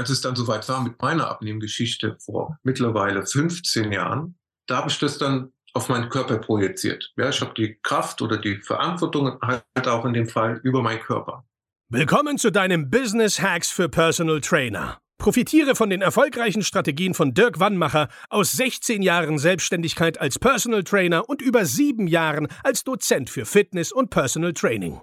als es dann soweit war mit meiner Abnehmgeschichte vor mittlerweile 15 Jahren, da habe ich das dann auf meinen Körper projiziert. Ja, ich habe die Kraft oder die Verantwortung halt auch in dem Fall über meinen Körper. Willkommen zu deinem Business Hacks für Personal Trainer. Profitiere von den erfolgreichen Strategien von Dirk Wannmacher aus 16 Jahren Selbstständigkeit als Personal Trainer und über sieben Jahren als Dozent für Fitness und Personal Training.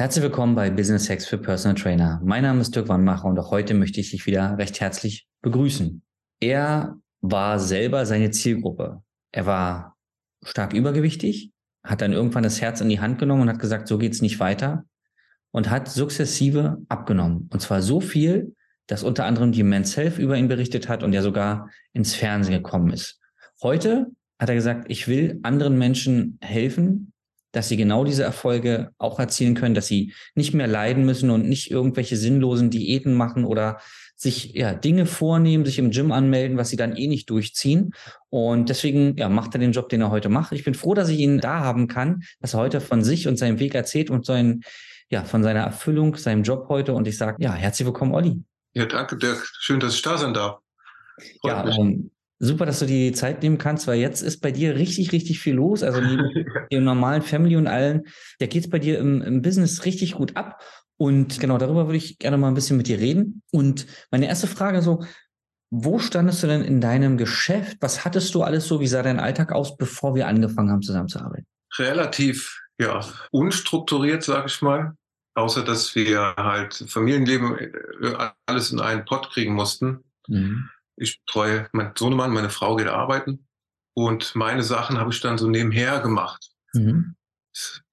Herzlich willkommen bei Business Hacks für Personal Trainer. Mein Name ist Dirk Wannmacher und auch heute möchte ich dich wieder recht herzlich begrüßen. Er war selber seine Zielgruppe. Er war stark übergewichtig, hat dann irgendwann das Herz in die Hand genommen und hat gesagt, so geht's nicht weiter und hat sukzessive abgenommen. Und zwar so viel, dass unter anderem die Men's Health über ihn berichtet hat und er sogar ins Fernsehen gekommen ist. Heute hat er gesagt, ich will anderen Menschen helfen, dass sie genau diese Erfolge auch erzielen können, dass sie nicht mehr leiden müssen und nicht irgendwelche sinnlosen Diäten machen oder sich ja Dinge vornehmen, sich im Gym anmelden, was sie dann eh nicht durchziehen. Und deswegen ja, macht er den Job, den er heute macht. Ich bin froh, dass ich ihn da haben kann, dass er heute von sich und seinem Weg erzählt und seinen, ja, von seiner Erfüllung, seinem Job heute. Und ich sage, ja, herzlich willkommen, Olli. Ja, danke, Dirk. Schön, dass ich da sein darf. Freut ja, ähm, super, dass du die Zeit nehmen kannst, weil jetzt ist bei dir richtig, richtig viel los. Also neben dem normalen Family und allen, da geht es bei dir im, im Business richtig gut ab. Und genau darüber würde ich gerne mal ein bisschen mit dir reden. Und meine erste Frage so, wo standest du denn in deinem Geschäft? Was hattest du alles so? Wie sah dein Alltag aus, bevor wir angefangen haben, zusammenzuarbeiten? Relativ, ja, unstrukturiert, sage ich mal. Außer, dass wir halt Familienleben äh, alles in einen Pott kriegen mussten. Mhm. Ich betreue meinen Sohnemann, meine Frau geht arbeiten. Und meine Sachen habe ich dann so nebenher gemacht. Mhm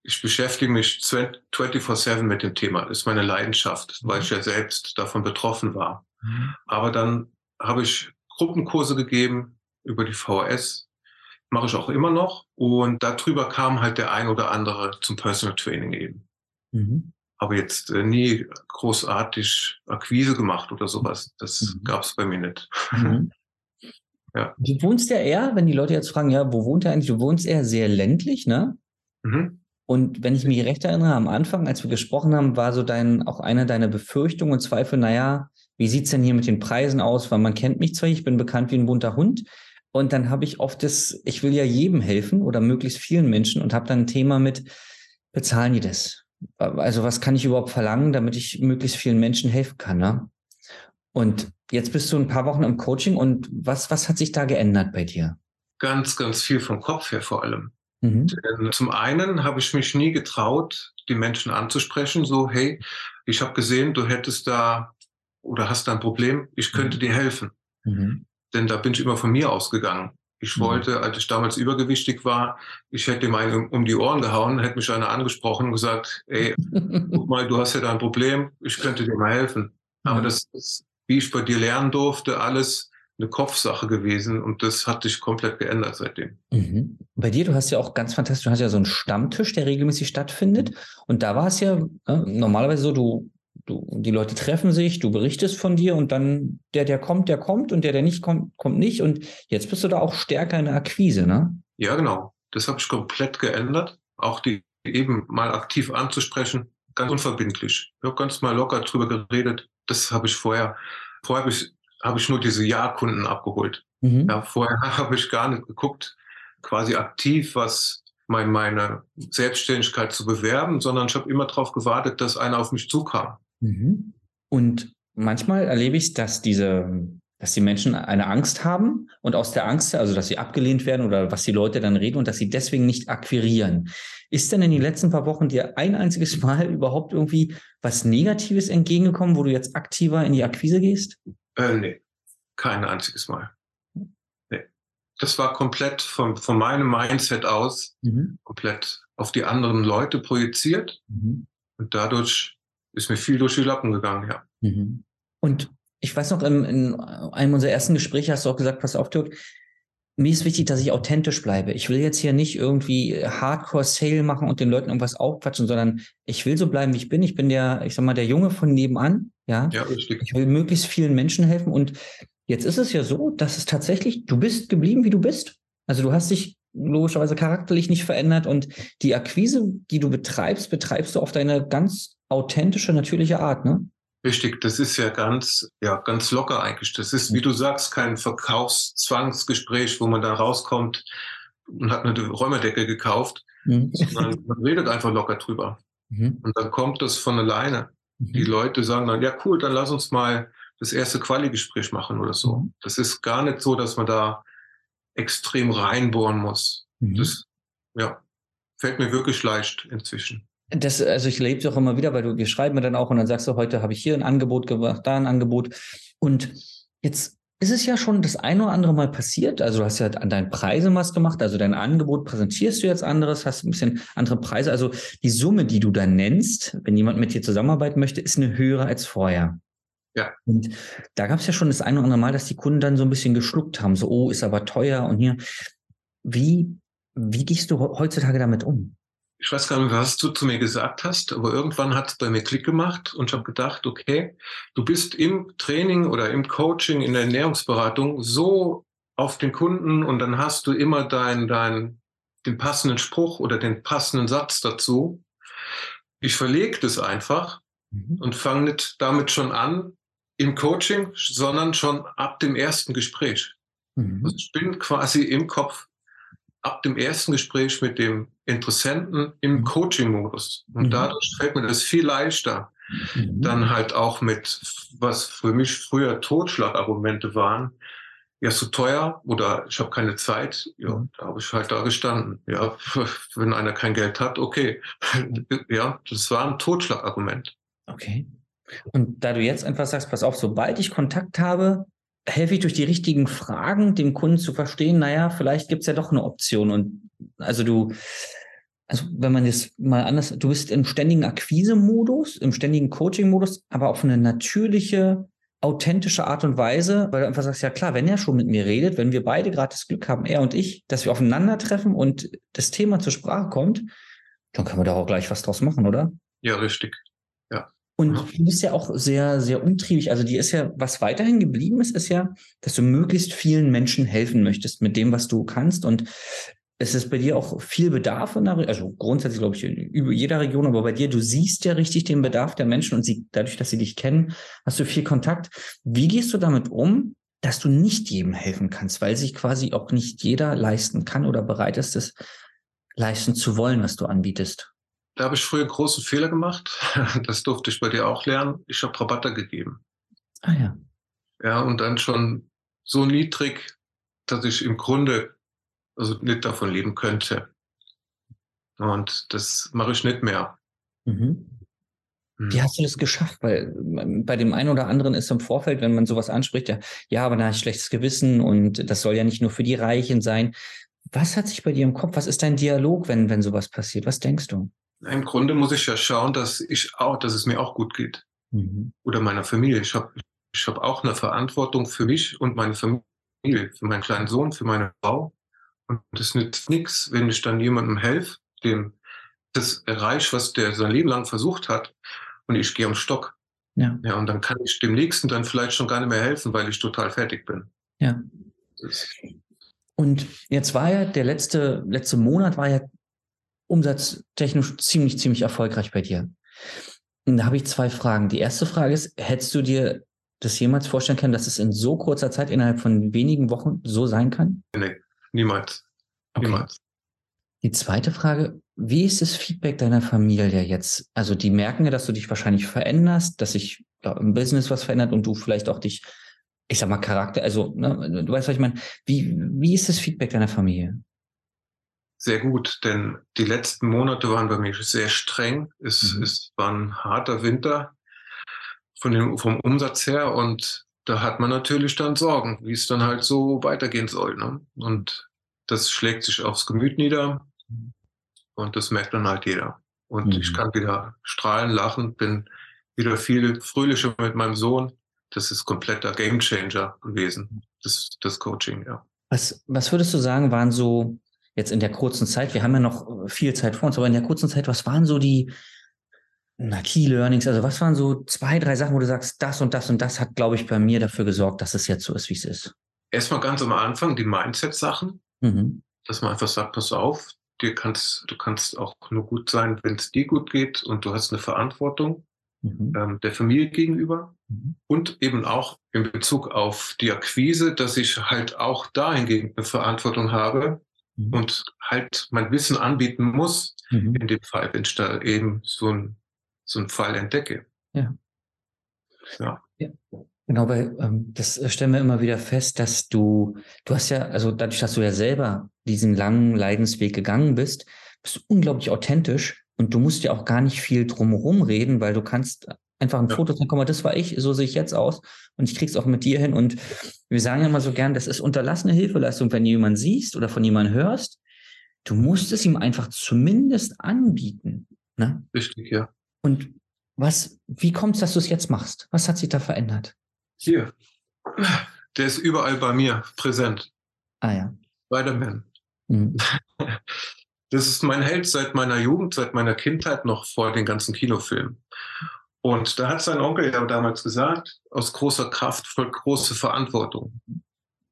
ich beschäftige mich 24-7 mit dem Thema. Das ist meine Leidenschaft, weil ich ja selbst davon betroffen war. Mhm. Aber dann habe ich Gruppenkurse gegeben über die VHS, mache ich auch immer noch. Und darüber kam halt der ein oder andere zum Personal Training eben. Mhm. Aber jetzt äh, nie großartig Akquise gemacht oder sowas. Das mhm. gab es bei mir nicht. Mhm. ja. Du wohnst ja eher, wenn die Leute jetzt fragen, ja, wo wohnt er eigentlich? Du wohnst eher sehr ländlich, ne? Mhm. Und wenn ich mich recht erinnere, am Anfang, als wir gesprochen haben, war so dein, auch eine deiner Befürchtungen und Zweifel, naja, wie sieht's denn hier mit den Preisen aus? Weil man kennt mich zwar, ich bin bekannt wie ein bunter Hund. Und dann habe ich oft das, ich will ja jedem helfen oder möglichst vielen Menschen und habe dann ein Thema mit, bezahlen die das? Also was kann ich überhaupt verlangen, damit ich möglichst vielen Menschen helfen kann? Ne? Und jetzt bist du ein paar Wochen im Coaching und was, was hat sich da geändert bei dir? Ganz, ganz viel vom Kopf her vor allem. Mhm. Zum einen habe ich mich nie getraut, die Menschen anzusprechen, so, hey, ich habe gesehen, du hättest da oder hast da ein Problem, ich könnte mhm. dir helfen. Mhm. Denn da bin ich immer von mir ausgegangen. Ich mhm. wollte, als ich damals übergewichtig war, ich hätte ihm einen um die Ohren gehauen, hätte mich einer angesprochen und gesagt, ey, guck mal, du hast ja da ein Problem, ich könnte dir mal helfen. Aber das ist, wie ich bei dir lernen durfte, alles eine Kopfsache gewesen und das hat sich komplett geändert seitdem. Mhm. Bei dir, du hast ja auch ganz fantastisch, du hast ja so einen Stammtisch, der regelmäßig stattfindet und da war es ja äh, normalerweise so, du, du, die Leute treffen sich, du berichtest von dir und dann der, der kommt, der kommt und der, der nicht kommt, kommt nicht und jetzt bist du da auch stärker in der Akquise, ne? Ja, genau. Das habe ich komplett geändert. Auch die eben mal aktiv anzusprechen, ganz unverbindlich. Ich habe ganz mal locker drüber geredet. Das habe ich vorher, vorher habe ich habe ich nur diese Ja-Kunden abgeholt. Mhm. Ja, vorher habe ich gar nicht geguckt, quasi aktiv, was mein, meine Selbstständigkeit zu bewerben, sondern ich habe immer darauf gewartet, dass einer auf mich zukam. Mhm. Und manchmal erlebe ich, dass diese, dass die Menschen eine Angst haben und aus der Angst, also dass sie abgelehnt werden oder was die Leute dann reden und dass sie deswegen nicht akquirieren. Ist denn in den letzten paar Wochen dir ein einziges Mal überhaupt irgendwie was Negatives entgegengekommen, wo du jetzt aktiver in die Akquise gehst? Äh, nee, kein einziges Mal. Nee. Das war komplett von, von meinem Mindset aus, mhm. komplett auf die anderen Leute projiziert. Mhm. Und dadurch ist mir viel durch die Lappen gegangen, ja. Mhm. Und ich weiß noch, in, in, einem unserer ersten Gespräche hast du auch gesagt, pass auf, Dirk, mir ist wichtig, dass ich authentisch bleibe. Ich will jetzt hier nicht irgendwie Hardcore-Sale machen und den Leuten irgendwas aufquatschen, sondern ich will so bleiben, wie ich bin. Ich bin der, ich sag mal, der Junge von nebenan. Ja, ja richtig. Ich will möglichst vielen Menschen helfen. Und jetzt ist es ja so, dass es tatsächlich, du bist geblieben, wie du bist. Also du hast dich logischerweise charakterlich nicht verändert und die Akquise, die du betreibst, betreibst du auf deine ganz authentische, natürliche Art, ne? Richtig, das ist ja ganz, ja, ganz locker eigentlich. Das ist, wie du sagst, kein Verkaufszwangsgespräch, wo man da rauskommt und hat eine Räumerdecke gekauft, mhm. sondern man redet einfach locker drüber. Mhm. Und dann kommt das von alleine. Mhm. Die Leute sagen dann, ja cool, dann lass uns mal das erste Quali-Gespräch machen oder so. Das ist gar nicht so, dass man da extrem reinbohren muss. Mhm. Das, ja, fällt mir wirklich leicht inzwischen. Das, also ich lebe es auch immer wieder, weil du, wir schreiben mir dann auch und dann sagst du, heute habe ich hier ein Angebot gemacht, da ein Angebot. Und jetzt ist es ja schon das ein oder andere Mal passiert. Also du hast ja an deinen Preisen was gemacht, also dein Angebot präsentierst du jetzt anderes, hast ein bisschen andere Preise. Also die Summe, die du da nennst, wenn jemand mit dir zusammenarbeiten möchte, ist eine höhere als vorher. Ja. Und da gab es ja schon das ein oder andere Mal, dass die Kunden dann so ein bisschen geschluckt haben, so, oh, ist aber teuer und hier. Wie, wie gehst du heutzutage damit um? ich weiß gar nicht, was du zu mir gesagt hast, aber irgendwann hat es bei mir Klick gemacht und ich habe gedacht, okay, du bist im Training oder im Coaching, in der Ernährungsberatung so auf den Kunden und dann hast du immer dein, dein, den passenden Spruch oder den passenden Satz dazu. Ich verlege das einfach mhm. und fange nicht damit schon an im Coaching, sondern schon ab dem ersten Gespräch. Mhm. Also ich bin quasi im Kopf ab dem ersten Gespräch mit dem Interessenten im mhm. Coaching-Modus. Und mhm. dadurch fällt mir das viel leichter, mhm. dann halt auch mit, was für mich früher Totschlagargumente waren, ja, so teuer oder ich habe keine Zeit, ja, mhm. da habe ich halt da gestanden. Ja, wenn einer kein Geld hat, okay. ja, das war ein Totschlagargument. Okay. Und da du jetzt einfach sagst, pass auf, sobald ich Kontakt habe, helfe ich durch die richtigen Fragen, dem Kunden zu verstehen, naja, vielleicht gibt es ja doch eine Option. Und also du, also wenn man jetzt mal anders, du bist im ständigen Akquise-Modus, im ständigen Coaching-Modus, aber auf eine natürliche, authentische Art und Weise, weil du einfach sagst, ja klar, wenn er schon mit mir redet, wenn wir beide gerade das Glück haben, er und ich, dass wir aufeinandertreffen und das Thema zur Sprache kommt, dann können wir da auch gleich was draus machen, oder? Ja, richtig. Und du bist ja auch sehr, sehr umtriebig. Also dir ist ja, was weiterhin geblieben ist, ist ja, dass du möglichst vielen Menschen helfen möchtest mit dem, was du kannst. Und es ist bei dir auch viel Bedarf in der, also grundsätzlich glaube ich über jeder Region, aber bei dir, du siehst ja richtig den Bedarf der Menschen und sie, dadurch, dass sie dich kennen, hast du viel Kontakt. Wie gehst du damit um, dass du nicht jedem helfen kannst, weil sich quasi auch nicht jeder leisten kann oder bereit ist, es leisten zu wollen, was du anbietest? Da habe ich früher großen Fehler gemacht. Das durfte ich bei dir auch lernen. Ich habe Rabatte gegeben. Ah ja. Ja, und dann schon so niedrig, dass ich im Grunde also nicht davon leben könnte. Und das mache ich nicht mehr. Mhm. mhm. Wie hast du das geschafft? Weil bei dem einen oder anderen ist im Vorfeld, wenn man sowas anspricht, ja, ja, aber da ist schlechtes Gewissen und das soll ja nicht nur für die Reichen sein. Was hat sich bei dir im Kopf? Was ist dein Dialog, wenn, wenn sowas passiert? Was denkst du? Im Grunde muss ich ja schauen, dass ich auch, dass es mir auch gut geht. Mhm. Oder meiner Familie. Ich habe ich hab auch eine Verantwortung für mich und meine Familie, für meinen kleinen Sohn, für meine Frau. Und das nützt nichts, wenn ich dann jemandem helfe, dem das erreicht, was der sein Leben lang versucht hat, und ich gehe am Stock. Ja. ja. Und dann kann ich dem Nächsten dann vielleicht schon gar nicht mehr helfen, weil ich total fertig bin. Ja. Und jetzt war ja der letzte, letzte Monat war ja umsatztechnisch ziemlich, ziemlich erfolgreich bei dir. Und da habe ich zwei Fragen. Die erste Frage ist, hättest du dir das jemals vorstellen können, dass es in so kurzer Zeit innerhalb von wenigen Wochen so sein kann? Nee, niemals. Okay. Niemals. Die zweite Frage, wie ist das Feedback deiner Familie jetzt? Also die merken ja, dass du dich wahrscheinlich veränderst, dass sich im Business was verändert und du vielleicht auch dich, ich sag mal, Charakter, also ne, du weißt, was ich meine. Wie, wie ist das Feedback deiner Familie? Sehr gut, denn die letzten Monate waren bei mir sehr streng. Es, mhm. es war ein harter Winter von dem, vom Umsatz her und da hat man natürlich dann Sorgen, wie es dann halt so weitergehen soll. Ne? Und das schlägt sich aufs Gemüt nieder und das merkt dann halt jeder. Und mhm. ich kann wieder strahlen, lachen, bin wieder viel fröhlicher mit meinem Sohn. Das ist kompletter Gamechanger gewesen, das, das Coaching, ja. Was, was würdest du sagen, waren so jetzt in der kurzen Zeit, wir haben ja noch viel Zeit vor uns, aber in der kurzen Zeit, was waren so die na, Key Learnings? Also was waren so zwei, drei Sachen, wo du sagst, das und das und das hat, glaube ich, bei mir dafür gesorgt, dass es jetzt so ist, wie es ist? Erstmal ganz am Anfang die Mindset-Sachen, mhm. dass man einfach sagt, pass auf, dir kannst, du kannst auch nur gut sein, wenn es dir gut geht und du hast eine Verantwortung mhm. ähm, der Familie gegenüber mhm. und eben auch in Bezug auf die Akquise, dass ich halt auch dahingehend eine Verantwortung habe mhm. und halt mein Wissen anbieten muss, mhm. in dem Fall, wenn ich da eben so ein so einen Fall entdecke. Ja. Ja. ja. Genau, weil ähm, das stellen wir immer wieder fest, dass du, du hast ja, also dadurch, dass du ja selber diesen langen Leidensweg gegangen bist, bist du unglaublich authentisch und du musst ja auch gar nicht viel drumherum reden, weil du kannst einfach ein ja. Foto sagen, guck mal, das war ich, so sehe ich jetzt aus und ich krieg's auch mit dir hin. Und wir sagen ja immer so gern, das ist unterlassene Hilfeleistung, wenn du jemanden siehst oder von jemandem hörst, du musst es ihm einfach zumindest anbieten. Ne? Richtig, ja. Und was, wie kommt es, dass du es jetzt machst? Was hat sich da verändert? Hier. Der ist überall bei mir präsent. Ah ja. Spider-Man. Mhm. Das ist mein Held seit meiner Jugend, seit meiner Kindheit noch vor den ganzen Kinofilmen. Und da hat sein Onkel ja damals gesagt, aus großer Kraft folgt große Verantwortung.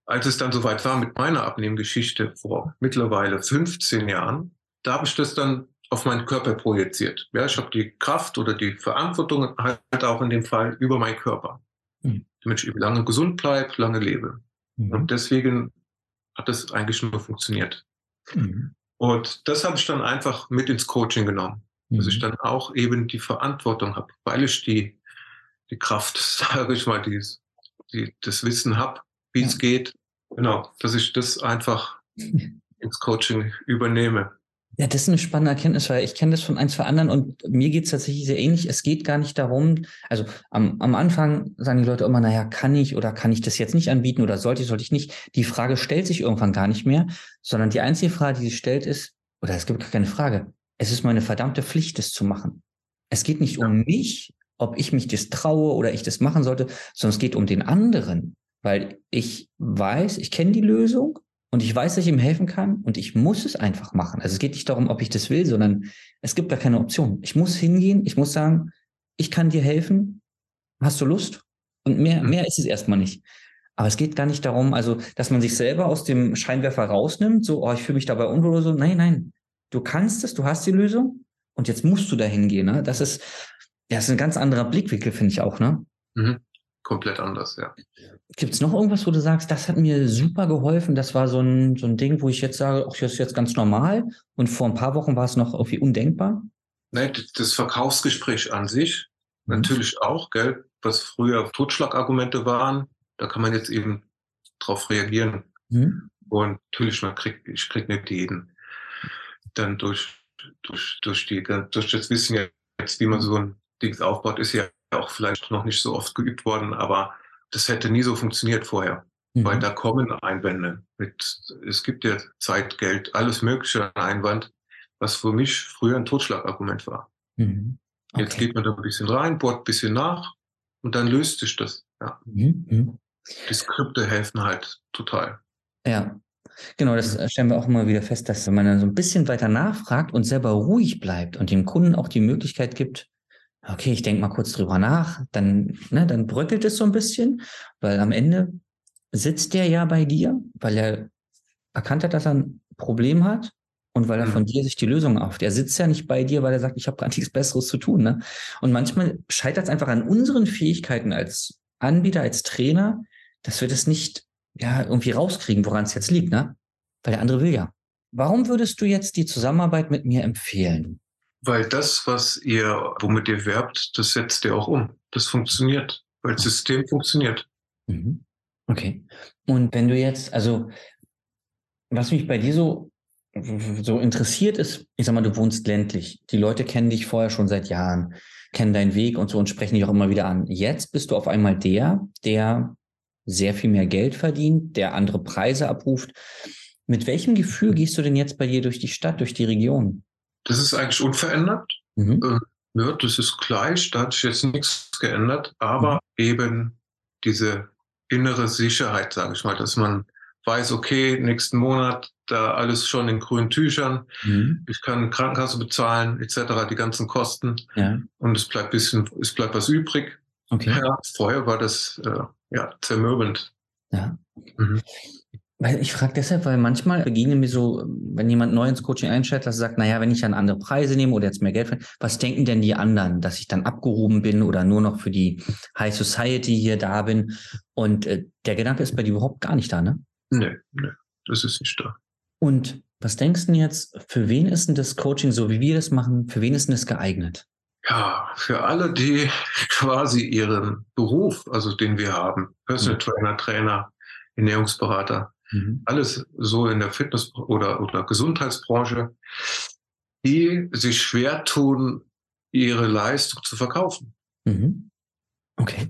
Als es dann soweit war mit meiner Abnehmgeschichte vor mittlerweile 15 Jahren, da habe ich das dann auf meinen Körper projiziert. Ja, ich habe die Kraft oder die Verantwortung halt auch in dem Fall über meinen Körper. Mhm. Damit ich lange gesund bleibe, lange lebe. Mhm. Und deswegen hat das eigentlich nur funktioniert. Mhm. Und das habe ich dann einfach mit ins Coaching genommen. Mhm. Dass ich dann auch eben die Verantwortung habe, weil ich die, die Kraft, sage ich mal, die, die, das Wissen habe, wie ja. es geht. Genau, dass ich das einfach ins Coaching übernehme. Ja, das ist eine spannende Erkenntnis, weil ich kenne das von ein, zwei anderen und mir geht es tatsächlich sehr ähnlich. Es geht gar nicht darum, also am, am Anfang sagen die Leute immer, naja, kann ich oder kann ich das jetzt nicht anbieten oder sollte ich, sollte ich nicht. Die Frage stellt sich irgendwann gar nicht mehr, sondern die einzige Frage, die sich stellt, ist, oder es gibt gar keine Frage, es ist meine verdammte Pflicht, das zu machen. Es geht nicht um mich, ob ich mich das traue oder ich das machen sollte, sondern es geht um den anderen, weil ich weiß, ich kenne die Lösung und ich weiß, dass ich ihm helfen kann und ich muss es einfach machen. Also es geht nicht darum, ob ich das will, sondern es gibt da keine Option. Ich muss hingehen, ich muss sagen, ich kann dir helfen. Hast du Lust? Und mehr, mhm. mehr ist es erstmal nicht. Aber es geht gar nicht darum, also, dass man sich selber aus dem Scheinwerfer rausnimmt, so, oh, ich fühle mich dabei unwohl oder so. Nein, nein. Du kannst es, du hast die Lösung und jetzt musst du da hingehen. Ne? Das ist, ja, das ist ein ganz anderer Blickwinkel, finde ich auch, ne? Mhm komplett anders, ja. Gibt es noch irgendwas, wo du sagst, das hat mir super geholfen? Das war so ein, so ein Ding, wo ich jetzt sage, ach, das ist jetzt ganz normal und vor ein paar Wochen war es noch irgendwie undenkbar? Nein, das Verkaufsgespräch an sich mhm. natürlich auch, gell, was früher Totschlagargumente waren, da kann man jetzt eben drauf reagieren. Mhm. Und natürlich, man kriegt, ich krieg nicht jeden dann durch, durch, durch die, durch das Wissen jetzt, wie man so ein Ding aufbaut, ist ja auch vielleicht noch nicht so oft geübt worden, aber das hätte nie so funktioniert vorher. Mhm. Weil da kommen Einwände mit, es gibt ja Zeit, Geld, alles mögliche an Einwand, was für mich früher ein Totschlagargument war. Mhm. Okay. Jetzt geht man da ein bisschen rein, bohrt ein bisschen nach und dann löst sich das. Ja. Mhm. mhm. Die Skripte helfen halt total. Ja, Genau, das stellen wir auch immer wieder fest, dass wenn man dann so ein bisschen weiter nachfragt und selber ruhig bleibt und dem Kunden auch die Möglichkeit gibt, okay, ich denke mal kurz drüber nach, dann, ne, dann bröckelt es so ein bisschen, weil am Ende sitzt der ja bei dir, weil er erkannt hat, dass er ein Problem hat und weil er von mhm. dir sich die Lösung auf. Er sitzt ja nicht bei dir, weil er sagt, ich habe gar nichts Besseres zu tun. Ne? Und manchmal scheitert es einfach an unseren Fähigkeiten als Anbieter, als Trainer, dass wir das nicht ja irgendwie rauskriegen, woran es jetzt liegt, ne? Weil der andere will ja. Warum würdest du jetzt die Zusammenarbeit mit mir empfehlen? Weil das, was ihr, womit ihr werbt, das setzt ihr auch um. Das funktioniert, weil das System funktioniert. Mhm. Okay. Und wenn du jetzt, also, was mich bei dir so, so interessiert ist, ich sag mal, du wohnst ländlich. Die Leute kennen dich vorher schon seit Jahren, kennen deinen Weg und so und sprechen dich auch immer wieder an. Jetzt bist du auf einmal der, der sehr viel mehr Geld verdient, der andere Preise abruft. Mit welchem Gefühl gehst du denn jetzt bei dir durch die Stadt, durch die Region? Das ist eigentlich unverändert. Mhm. Äh, ja, das ist gleich, da hat sich jetzt nichts geändert, aber mhm. eben diese innere Sicherheit, sage ich mal, dass man weiß, okay, nächsten Monat da alles schon in grünen Tüchern. Mhm. Ich kann Krankenkasse bezahlen, etc., die ganzen Kosten. Ja. Und es bleibt bisschen, es bleibt was übrig. Okay. Ja, vorher war das äh, ja zermürbend. Ja. Mhm. Weil ich frage deshalb, weil manchmal begegnen mir so, wenn jemand neu ins Coaching einsteigt, dass er sagt, naja, wenn ich dann andere Preise nehme oder jetzt mehr Geld verdiene, was denken denn die anderen, dass ich dann abgehoben bin oder nur noch für die High Society hier da bin? Und äh, der Gedanke ist bei dir überhaupt gar nicht da, ne? Nee, nee, das ist nicht da. Und was denkst du jetzt, für wen ist denn das Coaching, so wie wir das machen, für wen ist denn das geeignet? Ja, für alle, die quasi ihren Beruf, also den wir haben, Personal mhm. Trainer, Trainer, Ernährungsberater, Mhm. Alles so in der Fitness- oder, oder Gesundheitsbranche, die sich schwer tun, ihre Leistung zu verkaufen. Mhm. Okay.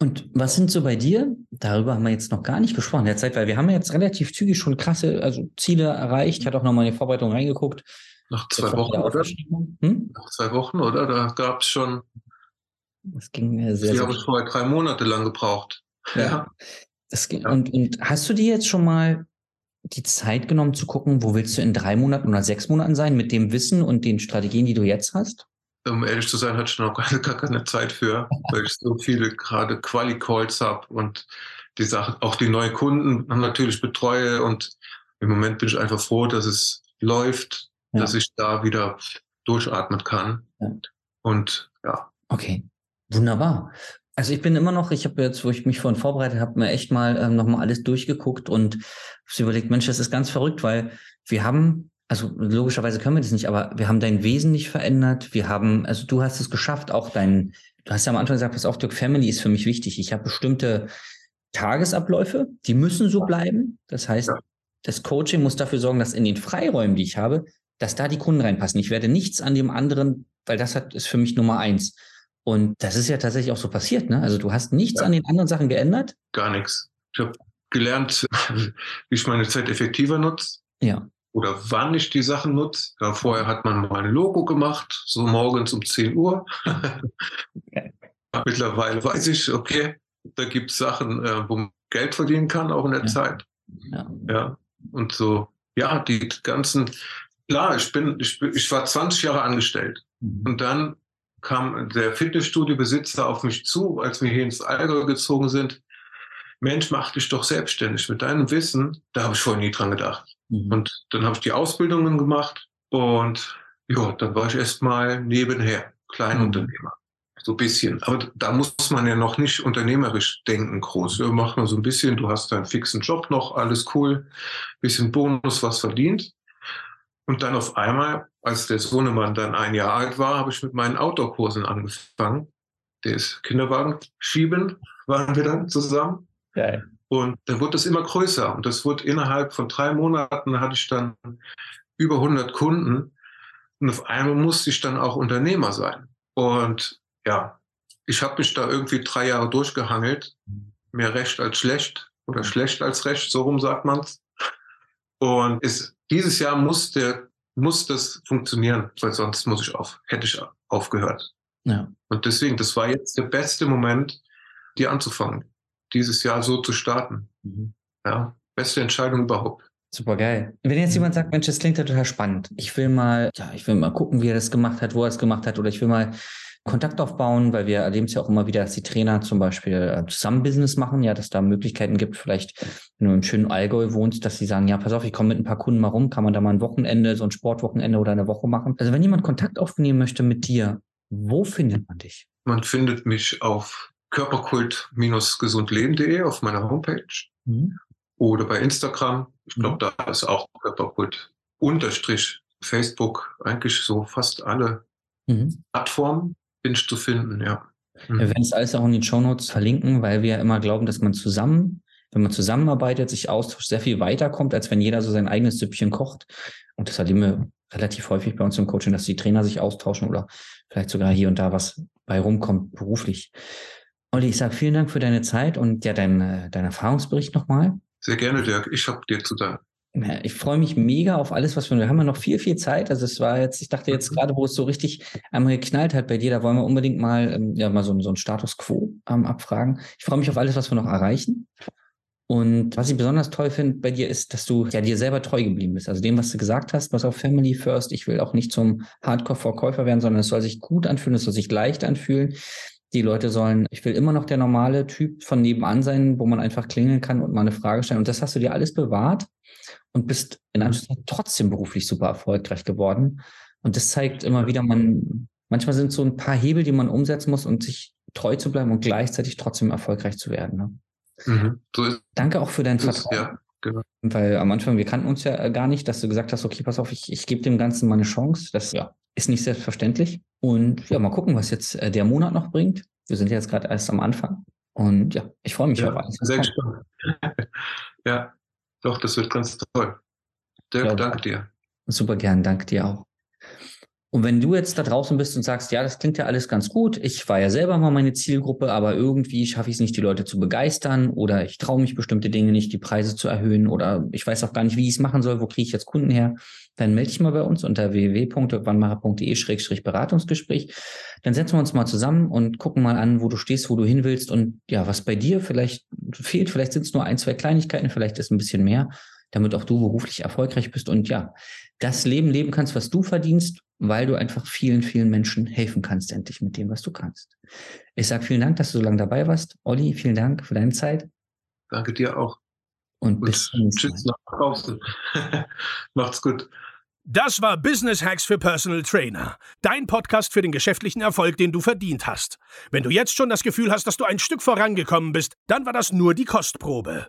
Und was sind so bei dir? Darüber haben wir jetzt noch gar nicht gesprochen derzeit, weil wir haben ja jetzt relativ zügig schon krasse also Ziele erreicht. Ich hatte auch nochmal in die Vorbereitung reingeguckt. Nach zwei Wochen, oder? Hm? Nach zwei Wochen, oder? Da gab es schon. Das ging sehr, sehr. Die habe ich vorher drei Monate lang gebraucht. Ja. ja. Das, ja. und, und hast du dir jetzt schon mal die Zeit genommen zu gucken, wo willst du in drei Monaten oder sechs Monaten sein mit dem Wissen und den Strategien, die du jetzt hast? Um ehrlich zu sein, hatte ich noch gar, gar keine Zeit für, weil ich so viele gerade Quali-Calls habe und die Sachen, auch die neuen Kunden natürlich betreue und im Moment bin ich einfach froh, dass es läuft, ja. dass ich da wieder durchatmen kann. Ja. Und ja. Okay, wunderbar. Also ich bin immer noch, ich habe jetzt, wo ich mich vorhin vorbereitet habe, mir echt mal ähm, nochmal alles durchgeguckt und habe überlegt, Mensch, das ist ganz verrückt, weil wir haben, also logischerweise können wir das nicht, aber wir haben dein Wesen nicht verändert. Wir haben, also du hast es geschafft, auch dein, du hast ja am Anfang gesagt, pass auf, Dirk, Family ist für mich wichtig. Ich habe bestimmte Tagesabläufe, die müssen so bleiben. Das heißt, das Coaching muss dafür sorgen, dass in den Freiräumen, die ich habe, dass da die Kunden reinpassen. Ich werde nichts an dem anderen, weil das hat, ist für mich Nummer eins. Und das ist ja tatsächlich auch so passiert, ne? Also du hast nichts ja. an den anderen Sachen geändert? Gar nichts. Ich habe gelernt, wie ich meine Zeit effektiver nutze. Ja. Oder wann ich die Sachen nutze. Ja, vorher hat man mal ein Logo gemacht, so morgens um 10 Uhr. okay. Mittlerweile weiß ich, okay, da gibt es Sachen, äh, wo man Geld verdienen kann, auch in der ja. Zeit. Ja. ja. Und so, ja, die ganzen, klar, ich bin, ich, ich war 20 Jahre angestellt. Mhm. Und dann kam der Fitnessstudio-Besitzer auf mich zu, als wir hier ins Allgäu gezogen sind. Mensch, mach dich doch selbstständig mit deinem Wissen. Da habe ich vorher nie dran gedacht. Mhm. Und dann habe ich die Ausbildungen gemacht und ja, dann war ich erstmal nebenher Kleinunternehmer. Mhm. So ein bisschen. Aber da muss man ja noch nicht unternehmerisch denken, groß. Wir machen so ein bisschen, du hast deinen fixen Job noch, alles cool, bisschen Bonus, was verdient. Und dann auf einmal, als der Sohnemann dann ein Jahr alt war, habe ich mit meinen Outdoor-Kursen angefangen. Der ist Kinderwagen schieben, waren wir dann zusammen. Geil. Und dann wurde das immer größer. Und das wurde innerhalb von drei Monaten hatte ich dann über 100 Kunden. Und auf einmal musste ich dann auch Unternehmer sein. Und ja, ich habe mich da irgendwie drei Jahre durchgehangelt. Mehr recht als schlecht oder schlecht als recht, so rum sagt man's. Und es, dieses Jahr muss, der, muss das funktionieren, weil sonst muss ich auf, hätte ich aufgehört. Ja. Und deswegen, das war jetzt der beste Moment, die anzufangen, dieses Jahr so zu starten. Mhm. Ja, beste Entscheidung überhaupt. Super geil. Wenn jetzt jemand sagt, Mensch, das klingt ja total spannend. Ich will mal, ja, ich will mal gucken, wie er das gemacht hat, wo er es gemacht hat, oder ich will mal Kontakt aufbauen, weil wir erleben es ja auch immer wieder, dass die Trainer zum Beispiel äh, zusammen Business machen, ja, dass da Möglichkeiten gibt, vielleicht, wenn du im schönen Allgäu wohnst, dass sie sagen, ja, pass auf, ich komme mit ein paar Kunden mal rum, kann man da mal ein Wochenende, so ein Sportwochenende oder eine Woche machen. Also wenn jemand Kontakt aufnehmen möchte mit dir, wo findet man dich? Man findet mich auf körperkult-gesundleben.de auf meiner Homepage mhm. oder bei Instagram. Ich glaube, mhm. da ist auch Körperkult unterstrich Facebook eigentlich so fast alle mhm. Plattformen bin ich zu finden, ja. Mhm. Wir werden es alles auch in den Shownotes verlinken, weil wir ja immer glauben, dass man zusammen, wenn man zusammenarbeitet, sich austauscht, sehr viel weiterkommt, als wenn jeder so sein eigenes Süppchen kocht. Und das erleben wir relativ häufig bei uns im Coaching, dass die Trainer sich austauschen oder vielleicht sogar hier und da was bei rumkommt beruflich. Olli, ich sage vielen Dank für deine Zeit und ja, dein, äh, dein Erfahrungsbericht nochmal. Sehr gerne, Dirk. Ich habe dir zu danken. Ich freue mich mega auf alles, was wir. Wir haben ja noch viel, viel Zeit. Also es war jetzt, ich dachte jetzt mhm. gerade, wo es so richtig einmal geknallt hat bei dir, da wollen wir unbedingt mal, ähm, ja, mal so, so ein Status quo ähm, abfragen. Ich freue mich auf alles, was wir noch erreichen. Und was ich besonders toll finde bei dir ist, dass du ja dir selber treu geblieben bist. Also dem, was du gesagt hast, was auf Family First. Ich will auch nicht zum Hardcore-Verkäufer werden, sondern es soll sich gut anfühlen, es soll sich leicht anfühlen. Die Leute sollen, ich will immer noch der normale Typ von nebenan sein, wo man einfach klingeln kann und mal eine Frage stellen. Und das hast du dir alles bewahrt und bist in mhm. Anführungszeichen trotzdem beruflich super erfolgreich geworden. Und das zeigt immer wieder, man, manchmal sind so ein paar Hebel, die man umsetzen muss und sich treu zu bleiben und gleichzeitig trotzdem erfolgreich zu werden. Ne? Mhm, so Danke auch für dein Vertrauen. Ja, genau. Weil am Anfang, wir kannten uns ja äh, gar nicht, dass du gesagt hast, okay, pass auf, ich, ich gebe dem Ganzen mal eine Chance. Das ja, ist nicht selbstverständlich. Und ja, mal gucken, was jetzt äh, der Monat noch bringt. Wir sind jetzt gerade erst am Anfang. Und ja, ich freue mich ja, auf alles. Sehr gespannt. ja, doch, das wird ganz toll. Dirk, ja, danke dir. Super gern, danke dir auch. Und wenn du jetzt da draußen bist und sagst, ja, das klingt ja alles ganz gut, ich war ja selber mal meine Zielgruppe, aber irgendwie schaffe ich es nicht, die Leute zu begeistern oder ich traue mich bestimmte Dinge nicht, die Preise zu erhöhen oder ich weiß auch gar nicht, wie ich es machen soll, wo kriege ich jetzt Kunden her, dann melde dich mal bei uns unter www.wannmacher.de-beratungsgespräch. Dann setzen wir uns mal zusammen und gucken mal an, wo du stehst, wo du hin willst und ja, was bei dir vielleicht fehlt. Vielleicht sind es nur ein, zwei Kleinigkeiten, vielleicht ist ein bisschen mehr damit auch du beruflich erfolgreich bist und ja, das Leben leben kannst, was du verdienst, weil du einfach vielen, vielen Menschen helfen kannst, endlich mit dem, was du kannst. Ich sage vielen Dank, dass du so lange dabei warst. Olli, vielen Dank für deine Zeit. Danke dir auch. Und, und bis zum nächsten Tschüss nach draußen. Macht's gut. Das war Business Hacks für Personal Trainer. Dein Podcast für den geschäftlichen Erfolg, den du verdient hast. Wenn du jetzt schon das Gefühl hast, dass du ein Stück vorangekommen bist, dann war das nur die Kostprobe.